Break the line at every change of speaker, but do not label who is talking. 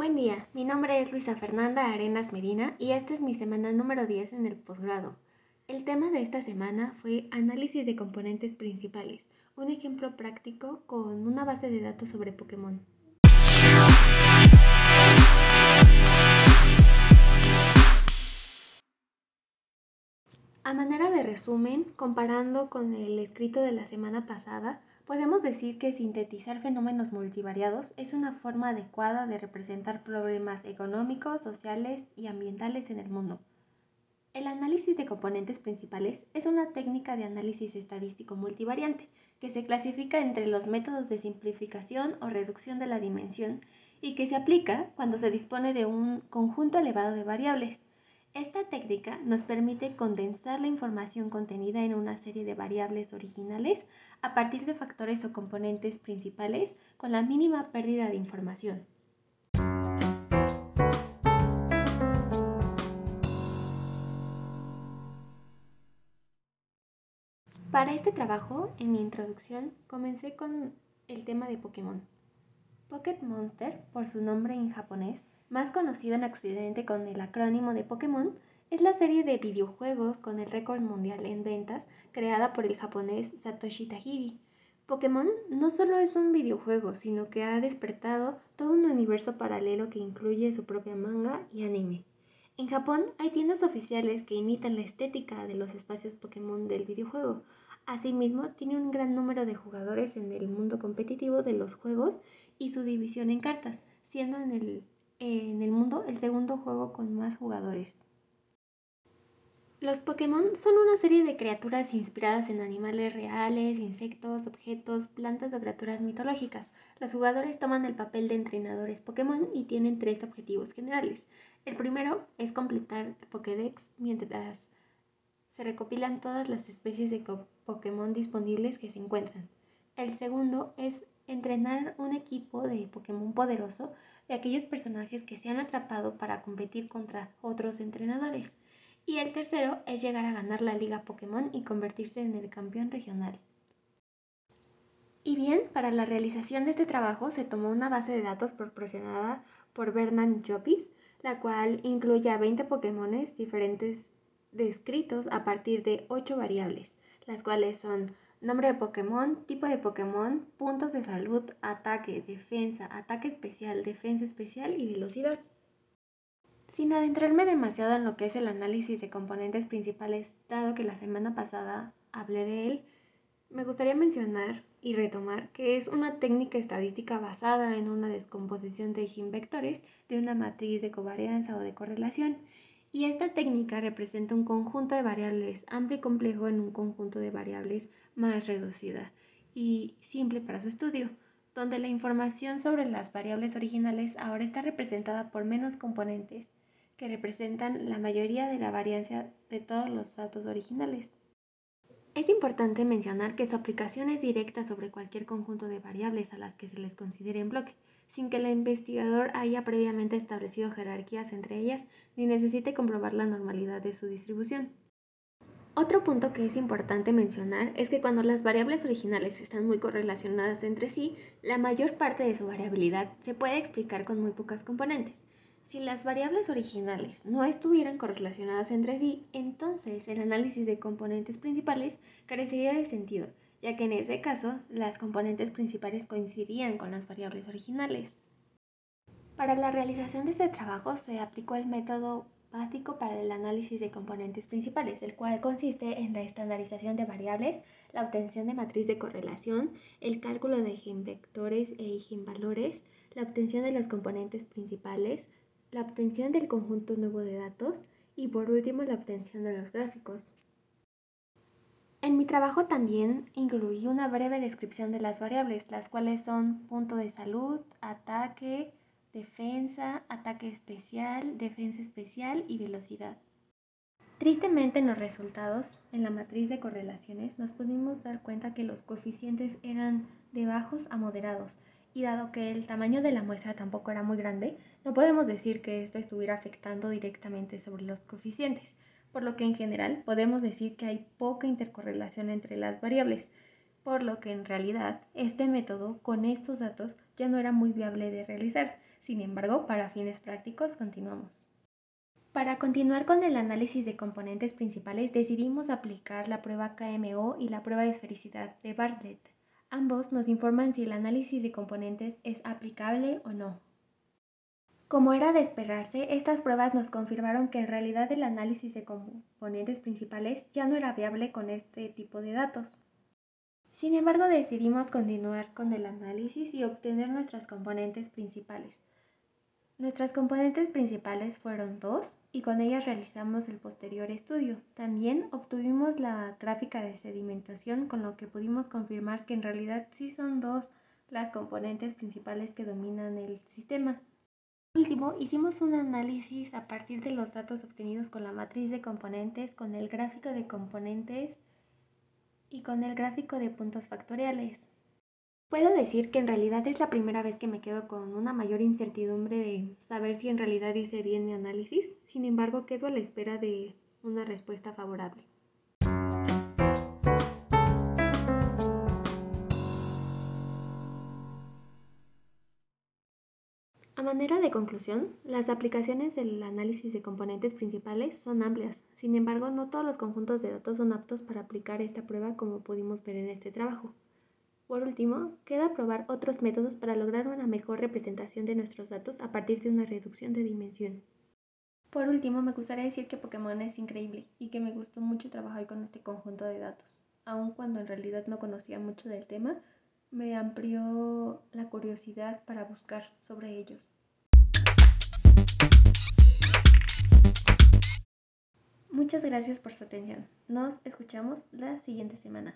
Buen día, mi nombre es Luisa Fernanda Arenas Medina y esta es mi semana número 10 en el posgrado. El tema de esta semana fue análisis de componentes principales, un ejemplo práctico con una base de datos sobre Pokémon. A manera de resumen, comparando con el escrito de la semana pasada, podemos decir que sintetizar fenómenos multivariados es una forma adecuada de representar problemas económicos, sociales y ambientales en el mundo. El análisis de componentes principales es una técnica de análisis estadístico multivariante que se clasifica entre los métodos de simplificación o reducción de la dimensión y que se aplica cuando se dispone de un conjunto elevado de variables esta técnica nos permite condensar la información contenida en una serie de variables originales a partir de factores o componentes principales con la mínima pérdida de información. Para este trabajo, en mi introducción, comencé con el tema de Pokémon. Pocket Monster, por su nombre en japonés, más conocido en Occidente con el acrónimo de Pokémon, es la serie de videojuegos con el récord mundial en ventas creada por el japonés Satoshi Tajiri. Pokémon no solo es un videojuego, sino que ha despertado todo un universo paralelo que incluye su propia manga y anime. En Japón hay tiendas oficiales que imitan la estética de los espacios Pokémon del videojuego. Asimismo, tiene un gran número de jugadores en el mundo competitivo de los juegos y su división en cartas, siendo en el en el mundo el segundo juego con más jugadores. Los Pokémon son una serie de criaturas inspiradas en animales reales, insectos, objetos, plantas o criaturas mitológicas. Los jugadores toman el papel de entrenadores Pokémon y tienen tres objetivos generales. El primero es completar Pokédex mientras se recopilan todas las especies de Pokémon disponibles que se encuentran. El segundo es entrenar un equipo de Pokémon poderoso de aquellos personajes que se han atrapado para competir contra otros entrenadores. Y el tercero es llegar a ganar la Liga Pokémon y convertirse en el campeón regional. Y bien, para la realización de este trabajo se tomó una base de datos proporcionada por Bernard Jopis, la cual incluye a 20 Pokémones diferentes descritos a partir de 8 variables, las cuales son Nombre de Pokémon, tipo de Pokémon, puntos de salud, ataque, defensa, ataque especial, defensa especial y velocidad. Sin adentrarme demasiado en lo que es el análisis de componentes principales, dado que la semana pasada hablé de él, me gustaría mencionar y retomar que es una técnica estadística basada en una descomposición de vectores de una matriz de covarianza o de correlación y esta técnica representa un conjunto de variables amplio y complejo en un conjunto de variables más reducida y simple para su estudio, donde la información sobre las variables originales ahora está representada por menos componentes que representan la mayoría de la variancia de todos los datos originales. Es importante mencionar que su aplicación es directa sobre cualquier conjunto de variables a las que se les considere en bloque, sin que el investigador haya previamente establecido jerarquías entre ellas ni necesite comprobar la normalidad de su distribución. Otro punto que es importante mencionar es que cuando las variables originales están muy correlacionadas entre sí, la mayor parte de su variabilidad se puede explicar con muy pocas componentes. Si las variables originales no estuvieran correlacionadas entre sí, entonces el análisis de componentes principales carecería de sentido, ya que en ese caso las componentes principales coincidirían con las variables originales. Para la realización de este trabajo se aplicó el método básico para el análisis de componentes principales, el cual consiste en la estandarización de variables, la obtención de matriz de correlación, el cálculo de eigenvectores e eigenvalores, la obtención de los componentes principales, la obtención del conjunto nuevo de datos y por último la obtención de los gráficos. Mi trabajo también incluí una breve descripción de las variables, las cuales son punto de salud, ataque, defensa, ataque especial, defensa especial y velocidad. Tristemente en los resultados, en la matriz de correlaciones, nos pudimos dar cuenta que los coeficientes eran de bajos a moderados, y dado que el tamaño de la muestra tampoco era muy grande, no podemos decir que esto estuviera afectando directamente sobre los coeficientes por lo que en general podemos decir que hay poca intercorrelación entre las variables, por lo que en realidad este método con estos datos ya no era muy viable de realizar, Sin embargo, para fines prácticos, continuamos. Para continuar con el análisis de componentes principales, decidimos aplicar la prueba KMO y la prueba de esfericidad de Bartlett. Ambos nos informan si el análisis de componentes es aplicable o no. Como era de esperarse, estas pruebas nos confirmaron que en realidad el análisis de componentes principales ya no era viable con este tipo de datos. Sin embargo, decidimos continuar con el análisis y obtener nuestras componentes principales. Nuestras componentes principales fueron dos y con ellas realizamos el posterior estudio. También obtuvimos la gráfica de sedimentación con lo que pudimos confirmar que en realidad sí son dos las componentes principales que dominan el sistema. Último, hicimos un análisis a partir de los datos obtenidos con la matriz de componentes, con el gráfico de componentes y con el gráfico de puntos factoriales. Puedo decir que en realidad es la primera vez que me quedo con una mayor incertidumbre de saber si en realidad hice bien mi análisis, sin embargo quedo a la espera de una respuesta favorable. Manera de conclusión, las aplicaciones del análisis de componentes principales son amplias, sin embargo no todos los conjuntos de datos son aptos para aplicar esta prueba como pudimos ver en este trabajo. Por último, queda probar otros métodos para lograr una mejor representación de nuestros datos a partir de una reducción de dimensión. Por último, me gustaría decir que Pokémon es increíble y que me gustó mucho trabajar con este conjunto de datos. Aun cuando en realidad no conocía mucho del tema, me amplió la curiosidad para buscar sobre ellos. Muchas gracias por su atención. Nos escuchamos la siguiente semana.